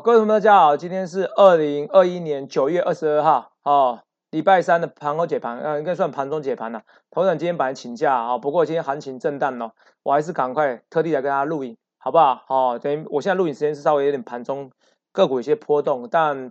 各位同学们，大家好，今天是二零二一年九月二十二号，哦，礼拜三的盘后解盘，呃，应该算盘中解盘了。头长今天本来请假啊，不过今天行情震荡哦，我还是赶快特地来跟大家录影，好不好？哦，等于我现在录影时间是稍微有点盘中个股有些波动，但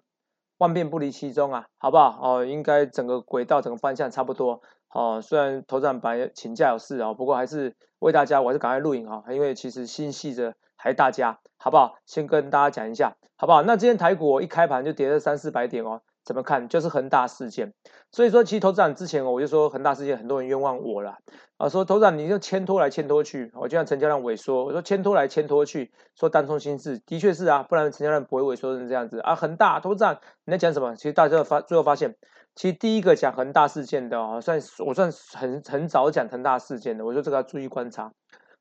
万变不离其宗啊，好不好？哦，应该整个轨道、整个方向差不多。哦，虽然头长本来请假有事啊，不过还是为大家，我还是赶快录影啊，因为其实心系着。还大家好不好？先跟大家讲一下，好不好？那今天台股一开盘就跌了三四百点哦，怎么看？就是恒大事件。所以说，其实投资长之前我就说恒大事件，很多人冤枉我了啊，说投资长你就牵拖来牵拖去，我就像成交量萎缩，我说牵拖来牵拖去，说单冲心智，的确是啊，不然成交量不会萎缩成这样子啊。恒大投资长你在讲什么？其实大家发最后发现，其实第一个讲恒大事件的啊，算我算很很早讲恒大事件的，我说这个要注意观察。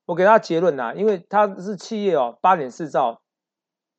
我给他结论呐，因为它是企业哦，八点四兆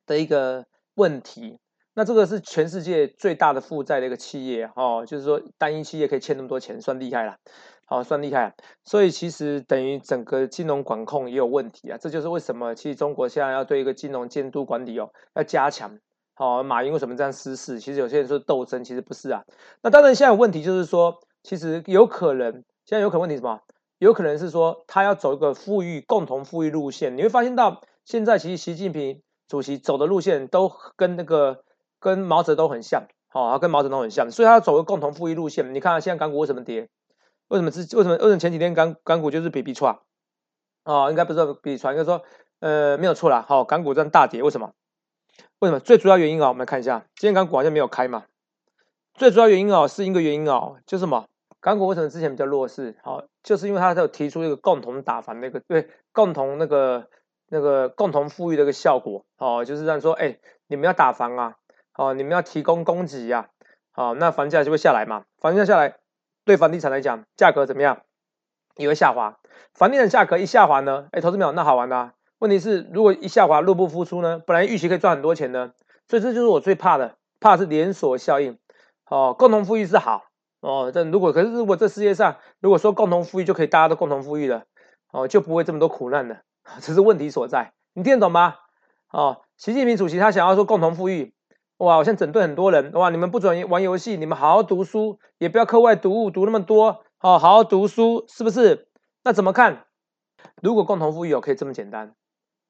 的一个问题，那这个是全世界最大的负债的一个企业哦，就是说单一企业可以欠那么多钱，算厉害了，好算厉害。所以其实等于整个金融管控也有问题啊，这就是为什么其实中国现在要对一个金融监督管理哦要加强。好，马云为什么这样失势？其实有些人说斗争，其实不是啊。那当然现在有问题就是说，其实有可能现在有可能问题什么？有可能是说他要走一个富裕、共同富裕路线，你会发现到现在其实习近平主席走的路线都跟那个跟毛泽东很像，好，跟毛泽东很像，所以他要走个共同富裕路线。你看现在港股为什么跌？为什么之为什么为什么前几天港港股就是比比错啊？应该不是比错，应该说呃没有错啦。好，港股这样大跌，为什么？为什么？最主要原因啊，我们来看一下，今天港股好像没有开嘛。最主要原因啊，是一个原因啊，就是什么？港股为什么之前比较弱势？好，就是因为它有提出一个共同打房那个对共同那个那个共同富裕的一个效果。哦，就是这样说，哎，你们要打房啊，哦，你们要提供供给呀，好，那房价就会下来嘛。房价下来，对房地产来讲，价格怎么样？也会下滑。房地产价格一下滑呢，哎，投资没有那好玩的。问题是，如果一下滑，入不敷出呢？本来预期可以赚很多钱呢，所以这就是我最怕的，怕是连锁效应。哦，共同富裕是好。哦，但如果可是如果这世界上如果说共同富裕就可以大家都共同富裕了，哦就不会这么多苦难了，这是问题所在，你听得懂吗？哦，习近平主席他想要说共同富裕，哇，我现在整顿很多人，哇，你们不准玩游戏，你们好好读书，也不要课外读物读那么多，哦，好好读书是不是？那怎么看？如果共同富裕哦可以这么简单，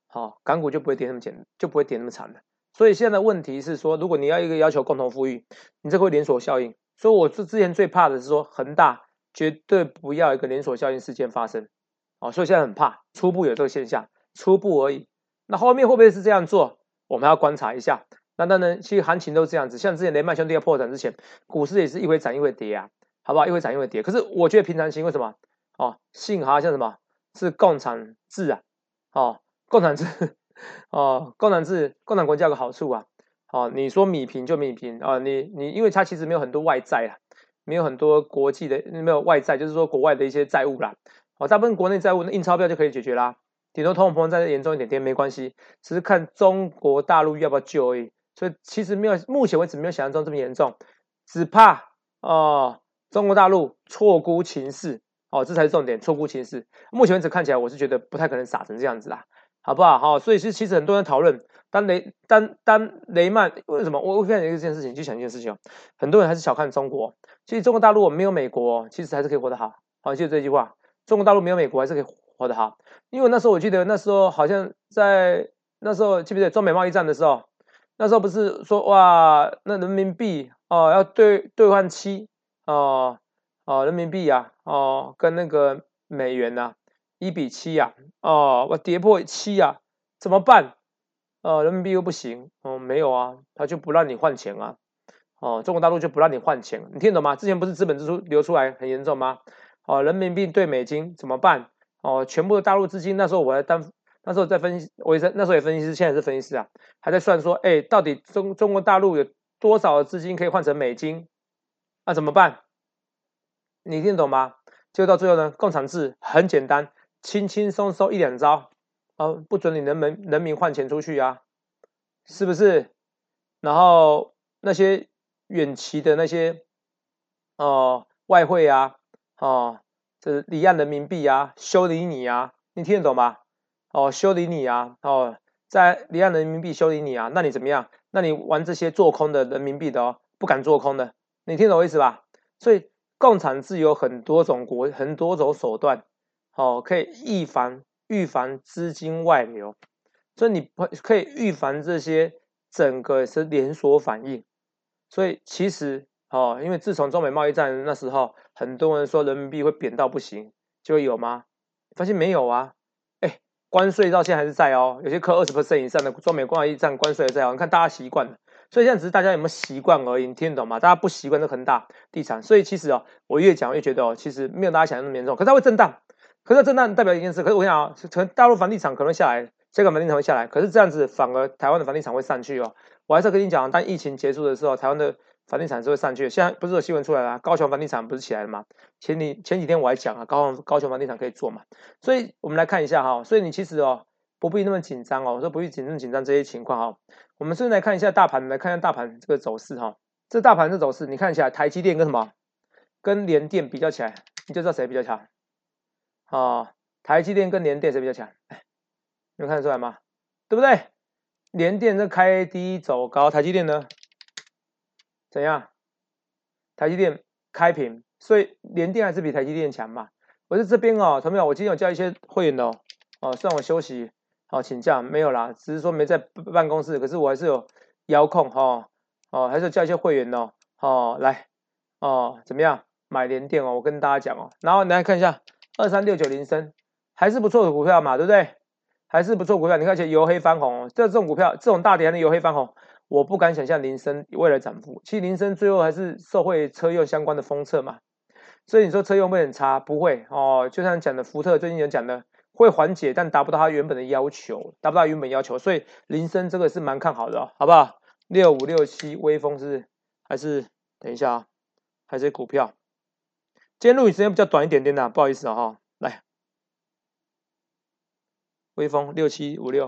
好，港股就不会跌那么简，就不会跌那么惨了。所以现在的问题是说，如果你要一个要求共同富裕，你这会连锁效应。所以，我之之前最怕的是说恒大绝对不要一个连锁效应事件发生，哦，所以现在很怕，初步有这个现象，初步而已。那后面会不会是这样做？我们要观察一下。那当然，其实行情都是这样子，像之前雷曼兄弟要破产之前，股市也是一回涨一回跌啊，好不好？一回涨一回跌。可是我觉得平常心，为什么？哦，幸好像什么是共产制啊？哦，共产制，哦，共产制，共产国家有个好处啊。哦，你说米平就米平啊，你你，因为它其实没有很多外债啊，没有很多国际的没有外债，就是说国外的一些债务啦。哦，大部分国内债务印钞票就可以解决啦，顶多通货膨胀再严重一点点没关系，只是看中国大陆要不要救而已。所以其实没有，目前为止没有想象中这么严重，只怕哦中国大陆错估情势哦，这才是重点，错估情势。目前为止看起来我是觉得不太可能傻成这样子啦。好不好？好，所以是其实很多人讨论，当雷当当雷曼为什么？我我看一件事情，就想一件事情，很多人还是小看中国。其实中国大陆没有美国，其实还是可以活得好。好，记住这句话：中国大陆没有美国，还是可以活得好。因为那时候我记得那时候好像在那时候记不记得中美贸易战的时候，那时候不是说哇，那人民币哦要兑兑换七哦哦人民币呀哦跟那个美元呐。一比七呀，哦，我跌破七呀，怎么办？呃，人民币又不行，哦，没有啊，他就不让你换钱啊，哦，中国大陆就不让你换钱，你听懂吗？之前不是资本支出流出来很严重吗？哦，人民币兑美金怎么办？哦，全部的大陆资金，那时候我还当，那时候在分析，我也在那时候也分析师，现在是分析师啊，还在算说，哎，到底中中国大陆有多少的资金可以换成美金？那怎么办？你听懂吗？就到最后呢，共产制很简单。轻轻松松一两招，啊，不准你人民人民换钱出去啊，是不是？然后那些远期的那些，哦，外汇啊，哦，这离岸人民币啊，修理你啊，你听得懂吗？哦，修理你啊，哦，在离岸人民币修理你啊，那你怎么样？那你玩这些做空的人民币的哦，不敢做空的，你听懂我意思吧？所以共产自由很多种国，很多种手段，哦，可以预防预防资金外流，所以你可以预防这些整个是连锁反应。所以其实哦，因为自从中美贸易战那时候，很多人说人民币会贬到不行，就会有吗？发现没有啊？哎，关税到现在还是在哦，有些扣二十 percent 以上的中美贸易战关税还在哦。你看大家习惯了，所以现在只是大家有没有习惯而已，你听得懂吗？大家不习惯这恒大地产，所以其实哦，我越讲越觉得哦，其实没有大家想象那么严重，可是它会震荡，可是震荡代表一件事，可是我想啊，可能大陆房地产可能下来。香港房地产会下来，可是这样子反而台湾的房地产会上去哦。我还是跟你讲，当疫情结束的时候，台湾的房地产是会上去。现在不是有新闻出来了，高雄房地产不是起来了吗？前你前几天我还讲啊，高雄高雄房地产可以做嘛。所以我们来看一下哈，所以你其实哦不必那么紧张哦，我说不必紧张紧张这些情况哈。我们顺便来看一下大盘，来看一下大盘这个走势哈。这大盘的走势，你看一下台积电跟什么？跟联电比较起来，你就知道谁比较强啊？台积电跟联电谁比较强？能看得出来吗？对不对？联电这开低走高，台积电呢？怎样？台积电开平，所以联电还是比台积电强嘛？我在这边哦，同学们，我今天有叫一些会员哦，哦，算我休息，哦，请假没有啦，只是说没在办公室，可是我还是有遥控哈，哦，还是叫一些会员哦，哦，来，哦，怎么样？买联电哦，我跟大家讲哦，然后来看一下二三六九零升，还是不错的股票嘛，对不对？还是不错股票，你看起油黑翻红，这这种股票，这种大跌还能油黑翻红，我不敢想象林森未来涨幅。其实林森最后还是受惠车用相关的封测嘛，所以你说车用会很差？不会哦，就像讲的福特最近有讲的会缓解，但达不到它原本的要求，达不到原本要求，所以林森这个是蛮看好的，好不好？六五六七微风是还是等一下啊？还是股票？今天录影时间比较短一点点的，不好意思啊哈。微风六七五六，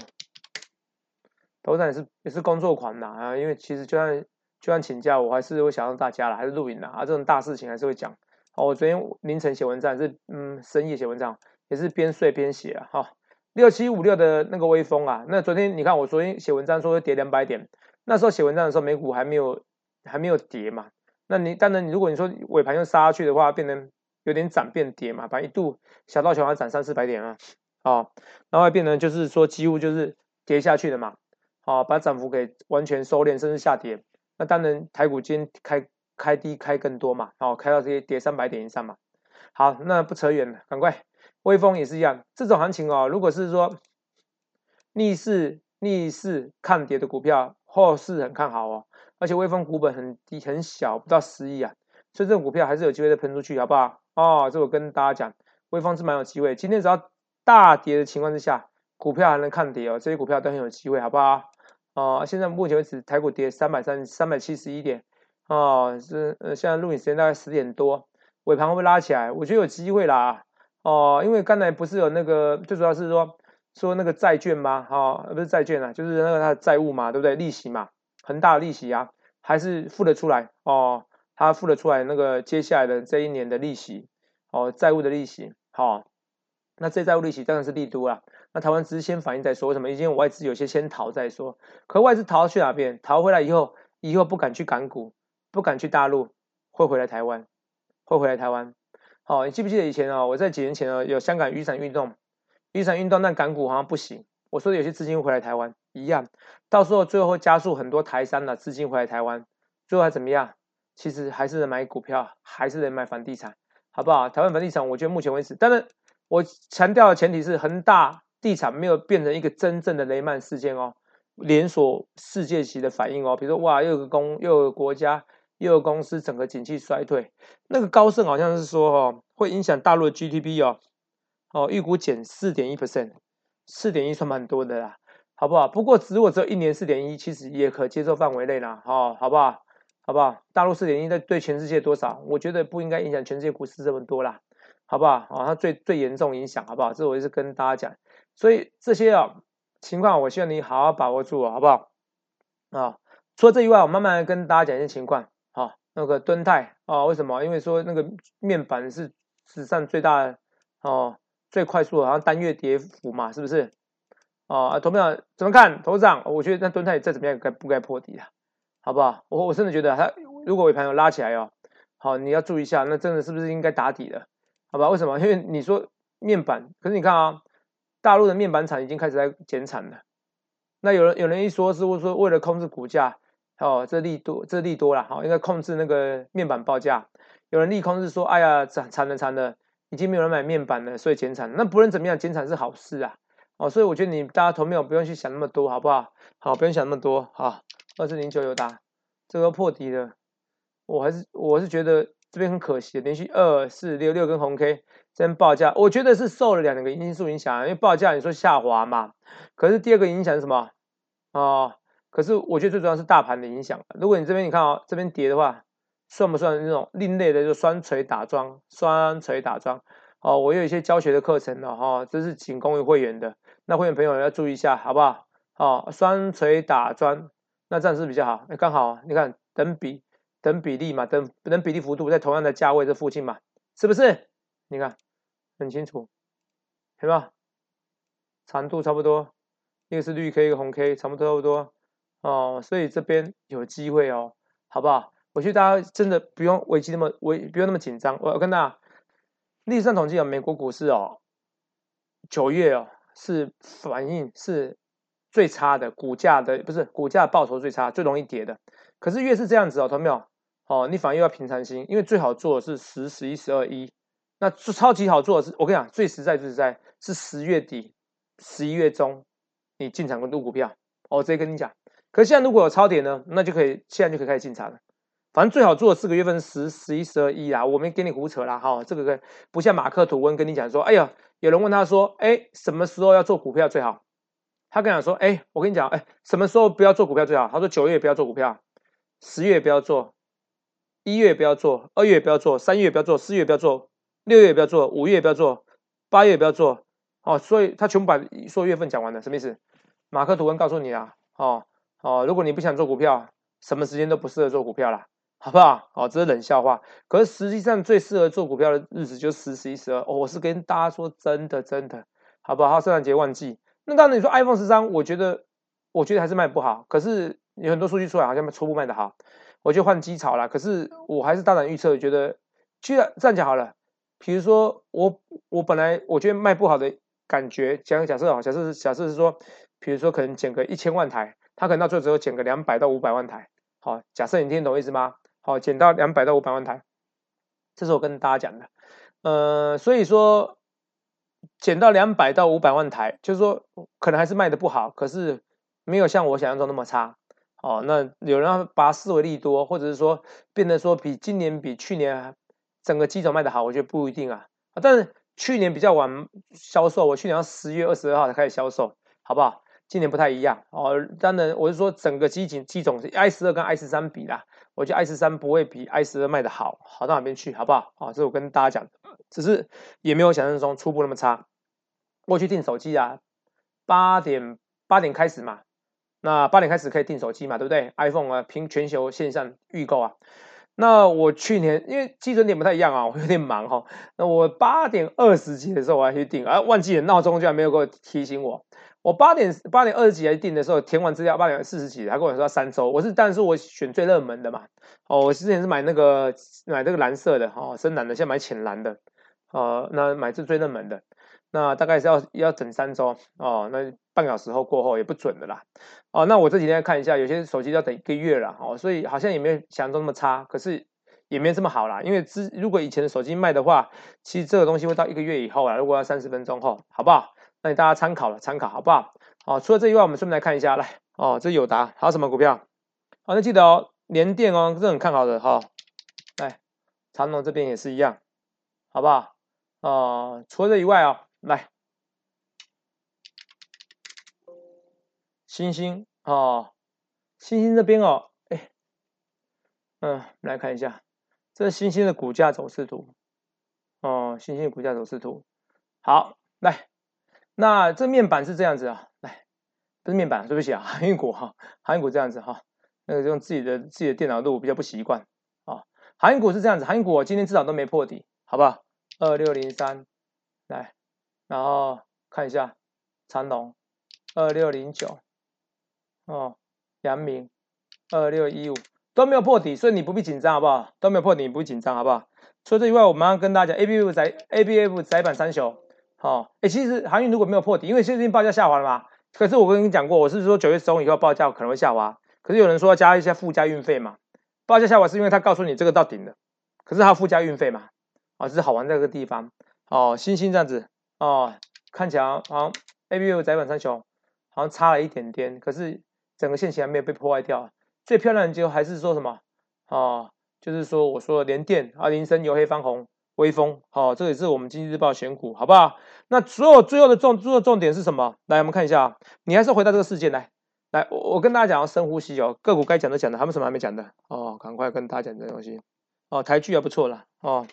头上也是也是工作狂的啊，因为其实就算就算请假，我还是会想到大家了，还是录影的啊，这种大事情还是会讲。哦，我昨天凌晨写文章是嗯深夜写文章，也是边睡边写啊。哈，六七五六的那个微风啊，那昨天你看我昨天写文章说跌两百点，那时候写文章的时候美股还没有还没有跌嘛，那你当然你如果你说尾盘又杀下去的话，变成有点涨变跌嘛，反一度小道琼还涨三四百点啊。哦，然后变成就是说几乎就是跌下去的嘛，好，把涨幅给完全收敛，甚至下跌。那当然台股今天开开低开更多嘛，哦，开到这些跌三百点以上嘛。好，那不扯远了，赶快，微风也是一样，这种行情哦，如果是说逆势逆势看跌的股票，后市很看好哦，而且微风股本很低很小，不到十亿啊，所以这种股票还是有机会再喷出去，好不好？哦，这我跟大家讲，微风是蛮有机会，今天只要。大跌的情况之下，股票还能看跌哦，这些股票都很有机会，好不好？哦，现在目前为止，台股跌三百三三百七十一点，哦，是呃，现在录影时间大概十点多，尾盘会不会拉起来？我觉得有机会啦，哦，因为刚才不是有那个，最主要是说说那个债券吗？哈，不是债券啊，就是那个它的债务嘛，对不对？利息嘛，很大的利息啊，还是付得出来哦，他付得出来那个接下来的这一年的利息，哦，债务的利息，好。那这债务利息当然是利多啦。那台湾只是先反应再说，什么？因为外资有些先逃再说。可外资逃去哪边？逃回来以后，以后不敢去港股，不敢去大陆，会回来台湾，会回来台湾。好，你记不记得以前啊？我在几年前啊，有香港雨伞运动，雨伞运动，但港股好像不行。我说的有些资金会回来台湾一样，到时候最后加速很多台商的资金回来台湾，最后还怎么样？其实还是买股票，还是得买房地产，好不好？台湾房地产，我觉得目前为止，当然。我强调的前提是恒大地产没有变成一个真正的雷曼事件哦，连锁世界级的反应哦，比如说哇，又有个公，又有个国家，又有公司整个景气衰退，那个高盛好像是说哦，会影响大陆的 GDP 哦，哦，预估减四点一 percent，四点一算蛮多的啦，好不好？不过如果只有一年四点一，其实也可接受范围内啦，哦，好不好？好不好？大陆四点一在对全世界多少？我觉得不应该影响全世界股市这么多啦。好不好？啊，它最最严重影响，好不好？这我也是跟大家讲，所以这些啊情况，我希望你好好把握住，好不好？啊，除了这以外，我慢慢跟大家讲一些情况。好，那个敦泰啊，为什么？因为说那个面板是史上最大哦，最快速的，好像单月跌幅嘛，是不是？哦，投票怎么看？头涨，我觉得那蹲泰再怎么样该不该破底啊？好不好？我我真的觉得它如果尾盘有拉起来哦，好，你要注意一下，那真的是不是应该打底了？好吧？为什么？因为你说面板，可是你看啊，大陆的面板厂已经开始在减产了。那有人有人一说是说为了控制股价，哦，这利多这利多了，好，应该控制那个面板报价。有人利空是说，哎呀，惨惨了惨了，已经没有人买面板了，所以减产。那不论怎么样，减产是好事啊。哦，所以我觉得你大家投票不用去想那么多，好不好？好，不用想那么多。好，二四零九有打，这个破底了，我还是我是觉得这边很可惜，连续二四六六根红 K 这边报价，我觉得是受了两个因素影响，因为报价你说下滑嘛，可是第二个影响是什么？哦，可是我觉得最主要是大盘的影响。如果你这边你看哦，这边跌的话，算不算那种另类的就双锤打桩？双锤打桩。哦，我有一些教学的课程了哈，这是仅供于会员的。那会员朋友要注意一下，好不好？哦，双锤打砖，那这样是比较好。哎，刚好你看等比等比例嘛，等等比例幅度在同样的价位这附近嘛，是不是？你看很清楚，对吧？长度差不多，一个是绿 K，一个红 K，差不多差不多哦。所以这边有机会哦，好不好？我觉得大家真的不用危机那么危，不用那么紧张。我跟大家。历史上统计啊，美国股市哦，九月哦是反应是最差的，股价的不是股价报酬最差，最容易跌的。可是越是这样子哦，同没有？哦，你反而又要平常心，因为最好做的是十、十一、十二、一，那超级好做的是，我跟你讲，最实在、最实在是十月底、十一月中你进场跟入股票，我直接跟你讲。可是现在如果有超跌呢，那就可以现在就可以开始进场了。反正最好做四个月份十、十一、十二、一啦，我没给你胡扯啦，哈，这个不像马克吐温跟你讲说，哎呀，有人问他说，哎，什么时候要做股票最好？他跟讲说，哎，我跟你讲，哎，什么时候不要做股票最好？他说九月不要做股票，十月不要做，一月不要做，二月不要做，三月不要做，四月不要做，六月不要做，五月不要做，八月不要做，哦，所以他全部把所有月份讲完了，什么意思？马克吐温告诉你啊，哦哦，如果你不想做股票，什么时间都不适合做股票啦。好不好？哦，这是冷笑话。可是实际上最适合做股票的日子就是十、十一、十二。哦，我是跟大家说真的，真的，好不好？圣诞节旺季。那当然你说 iPhone 十三，我觉得，我觉得还是卖不好。可是有很多数据出来，好像初步卖的好，我就换机槽了。可是我还是大胆预测，觉得，其实这样讲好了。比如说我，我本来我觉得卖不好的感觉，讲假设哦，假设假设是说，比如说可能减个一千万台，它可能到最后只有减个两百到五百万台。好，假设你听懂意思吗？好，减到两百到五百万台，这是我跟大家讲的。呃，所以说减到两百到五百万台，就是说可能还是卖的不好，可是没有像我想象中那么差。哦，那有人把它视为利多，或者是说变得说比今年比去年整个机种卖的好，我觉得不一定啊。但是去年比较晚销售，我去年要十月二十二号才开始销售，好不好？今年不太一样哦。当然，我是说整个机型机种是 i 十二跟 i 十三比啦。我觉得 i 十三不会比 i 十二卖的好，好到哪边去，好不好？啊，这是我跟大家讲，只是也没有想象中初步那么差。我去订手机啊，八点八点开始嘛，那八点开始可以订手机嘛，对不对？iPhone 啊，凭全球线上预购啊。那我去年因为基准点不太一样啊，我有点忙哈。那我八点二十几的时候我还去订，啊，忘记了闹钟居然没有给我提醒我。我八点八点二十几来订的时候，填完资料八点四十几，他跟我说要三周。我是，但是我选最热门的嘛。哦，我之前是买那个买这个蓝色的，哦，深蓝的，现在买浅蓝的。呃，那买这最热门的，那大概是要要等三周哦。那半小时后过后也不准的啦。哦，那我这几天看一下，有些手机要等一个月了。哦，所以好像也没有想象中那么差，可是也没这么好啦。因为之如果以前的手机卖的话，其实这个东西会到一个月以后啊。如果要三十分钟后，好不好？那你大家参考了，参考好不好？好，除了这以外，我们顺便来看一下，来哦，这友达还有什么股票？好，那记得哦，联电哦，这很看好的哈。来，长隆这边也是一样，好不好？哦，除了这以外哦，来，星星哦，星星这边哦，哎，嗯，来看一下，这是星星的股价走势图哦，星星的股价走势图，好，来。那这面板是这样子啊，来，不是面板，对不起啊，航运股哈，航运股这样子哈，那个用自己的自己的电脑录比较不习惯啊，航运股是这样子，航运股今天至少都没破底，好不好？二六零三，来，然后看一下长龙，二六零九，哦，阳明二六一五都没有破底，所以你不必紧张，好不好？都没有破底，你不必紧张，好不好？除了这以外，我马上跟大家，A B F 窄 A B F 窄板三雄，好，哎，其实航运如果没有破底，因为最近报价下滑了嘛，可是我跟你讲过，我是说九月中以后报价可能会下滑，可是有人说要加一些附加运费嘛，报价下滑是因为他告诉你这个到顶了，可是他附加运费嘛，啊，这是好玩这个地方，哦，星星这样子，哦，看起来好像 A B U 窄板三雄。好像差了一点点，可是整个线型还没有被破坏掉。最漂亮的就还是说什么啊？就是说我说的联电啊，林森、油黑、方红、微风，好，这也是我们经济日报选股，好不好？那所有最后的重最后重点是什么？来，我们看一下，你还是回到这个事件来。来，我跟大家讲，深呼吸哦，个股该讲的讲的，他们什么还没讲的哦？赶快跟大家讲这东西哦。台剧还不错了哦，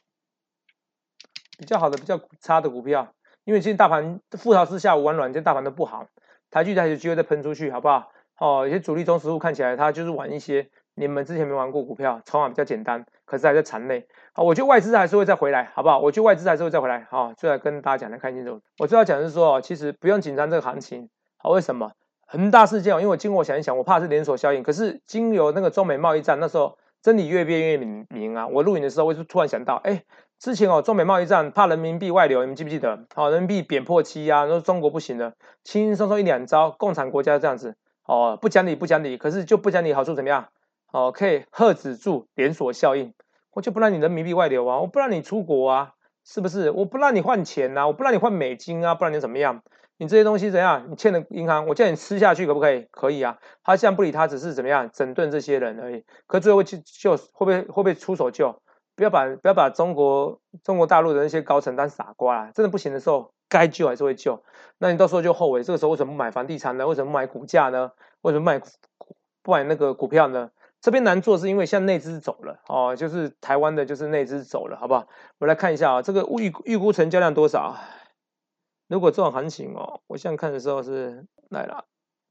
比较好的、比较差的股票，因为今天大盘覆巢之下无完卵，今天大盘都不好。台剧才有机会再喷出去，好不好？哦，有些主力中实物看起来它就是玩一些你们之前没玩过股票，筹码比较简单，可是还在场内。好，我觉得外资还是会再回来，好不好？我觉得外资还是会再回来。好，就来跟大家讲，来看清楚。我最要讲的是说，其实不用紧张这个行情。好，为什么？恒大事件，因为我经过想一想，我怕是连锁效应。可是经由那个中美贸易战，那时候真理越辩越明明啊。我录影的时候，我就突然想到，哎。之前哦，中美贸易战怕人民币外流，你们记不记得？好，人民币贬破七啊，说中国不行了，轻轻松松一两招，共产国家这样子哦，不讲理不讲理，可是就不讲理好处怎么样？哦，可以遏止住连锁效应，我就不让你人民币外流啊，我不让你出国啊，是不是？我不让你换钱呐，我不让你换美金啊，不然你怎么样？你这些东西怎样？你欠的银行，我叫你吃下去可不可以？可以啊，他现在不理他，只是怎么样整顿这些人而已，可最后会去救，会不会会不会出手救？不要把不要把中国中国大陆的那些高层当傻瓜啊！真的不行的时候，该救还是会救。那你到时候就后悔，这个时候为什么不买房地产呢？为什么不买股价呢？为什么买不买那个股票呢？这边难做是因为像内资走了哦，就是台湾的，就是内资走了，好不好？我来看一下啊，这个预预估成交量多少？如果这种行情哦，我现在看的时候是来了，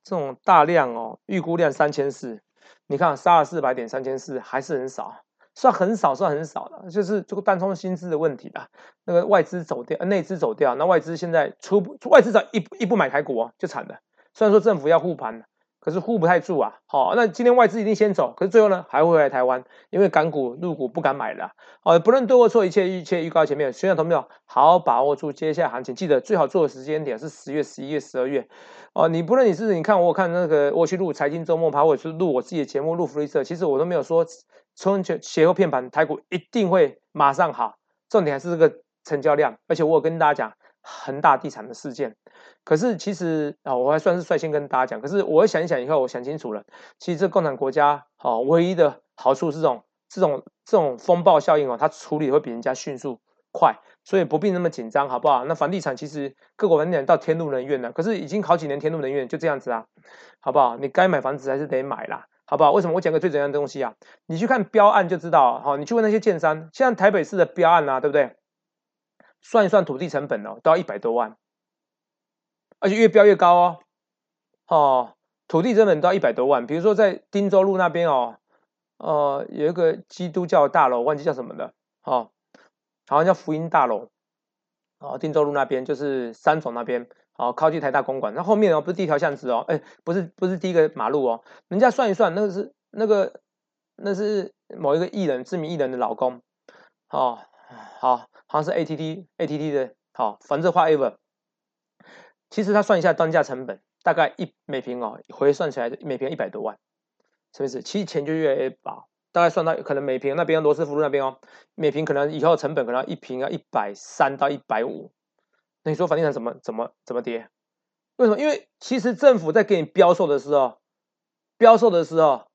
这种大量哦，预估量三千四，你看杀了四百点，三千四还是很少。算很少，算很少的，就是这个单冲薪资的问题啦。那个外资走掉，内资走掉，那外资现在出不外资早一一不买台股哦，就惨了。虽然说政府要护盘，可是护不太住啊。好，那今天外资一定先走，可是最后呢还会来台湾，因为港股入股不敢买了。哦，不论对或错，一切一切预告前面，宣传投票，好好把握住接下来行情。记得最好做的时间点是十月、十一月、十二月。哦，你不论你是你看我看那个我去录财经周末盘，或者是录我自己的节目录福利社，其实我都没有说。春节前后片盘，台股一定会马上好。重点还是这个成交量，而且我有跟大家讲恒大地产的事件。可是其实啊，我还算是率先跟大家讲。可是我想一想以后，我想清楚了，其实这共产国家哦，唯一的好处是这种这种这种风暴效应哦，它处理会比人家迅速快，所以不必那么紧张，好不好？那房地产其实各国房地产到天怒人怨了，可是已经好几年天怒人怨，就这样子啊，好不好？你该买房子还是得买啦。好不好？为什么我讲个最简单的东西啊？你去看标案就知道。好，你去问那些建商，像台北市的标案啊，对不对？算一算土地成本哦，都要一百多万，而且越标越高哦。哦，土地成本都要一百多万。比如说在汀州路那边哦，呃，有一个基督教大楼，忘记叫什么了。哦，好像叫福音大楼。哦，汀州路那边就是三重那边。好，靠近台大公馆，那后面哦，不是第一条巷子哦，哎，不是不是第一个马路哦，人家算一算，那个是那个那是某一个艺人，知名艺人的老公，哦，好，好像是 A T T A T T 的，好，反正话 ever，其实他算一下单价成本，大概一每平哦，回算起来每平一百多万，是不是？其实钱就越来越薄，大概算到可能每平那边罗斯福路那边哦，每平可能以后成本可能一平要一百三到一百五。那你说房地产怎么怎么怎么跌？为什么？因为其实政府在给你标售的时候，标售的时候，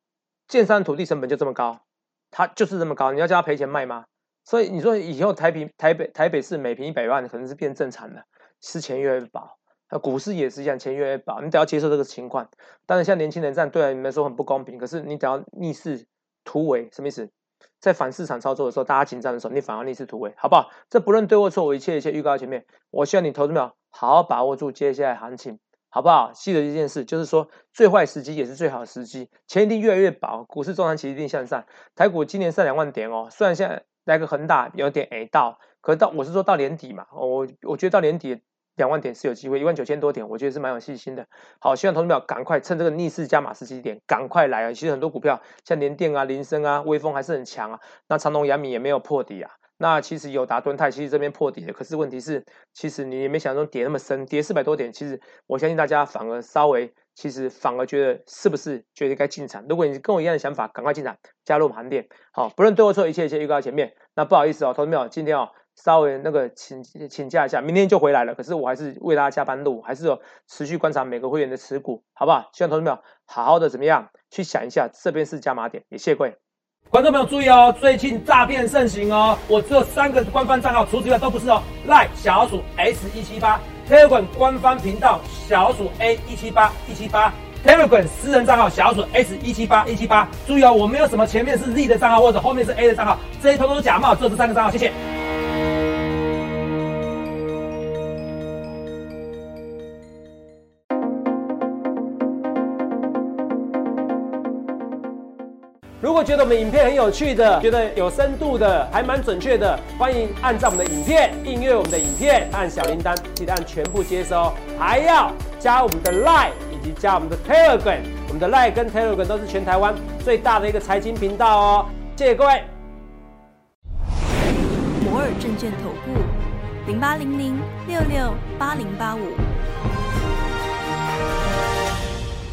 建商土地成本就这么高，它就是这么高，你要叫他赔钱卖吗？所以你说以后台平台北台北市每平一百万可能是变正常的，是钱越来越薄，那股市也是一样，钱越来越薄，你得要接受这个情况。当然，像年轻人这样对你们说很不公平，可是你得要逆势突围，什么意思？在反市场操作的时候，大家紧张的时候，你反而逆势突围，好不好？这不论对或错，我一切一切预告前面。我希望你投资秒好好把握住接下来行情，好不好？记得一件事，就是说最坏时机也是最好时机，钱一定越来越薄，股市中长期一定向上。台股今年上两万点哦，虽然现在来个恒大有点 A 到，可是到我是说到年底嘛，我我觉得到年底两万点是有机会，一万九千多点，我觉得是蛮有信心的。好，希望投资者赶快趁这个逆势加码时机点，赶快来啊！其实很多股票像联电啊、林森啊、威风还是很强啊，那长隆、阳明也没有破底啊。那其实有达敦泰，其实这边破底了，可是问题是，其实你也没想中跌那么深，跌四百多点，其实我相信大家反而稍微，其实反而觉得是不是觉得该进场？如果你跟我一样的想法，赶快进场，加入盘店。好，不论对或错，一切一切预告前面。那不好意思哦，同志们，今天哦稍微那个请请假一下，明天就回来了。可是我还是为大家加班录，还是有持续观察每个会员的持股，好不好？希望投资友好好的怎么样去想一下，这边是加码点，也谢贵。观众朋友注意哦，最近诈骗盛行哦，我只有三个官方账号，除此之外都不是哦。赖小鼠 S 一七八黑管官方频道小鼠 A 一七八一七八，Telegram 私人账号小鼠 S 一七八一七八。注意哦，我没有什么前面是 Z 的账号或者后面是 A 的账号，这些通通假冒，只有这三个账号，谢谢。如果觉得我们影片很有趣的，觉得有深度的，还蛮准确的，欢迎按照我们的影片订阅我们的影片，按小铃铛，记得按全部接收，还要加我们的 Line 以及加我们的 Telegram，我们的 Line 跟 Telegram 都是全台湾最大的一个财经频道哦，谢谢各位。摩尔证券投顾零八零零六六八零八五。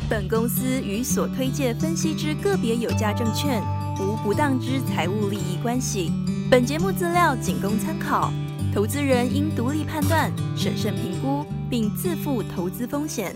本公司与所推介分析之个别有价证券无不当之财务利益关系。本节目资料仅供参考，投资人应独立判断、审慎评估，并自负投资风险。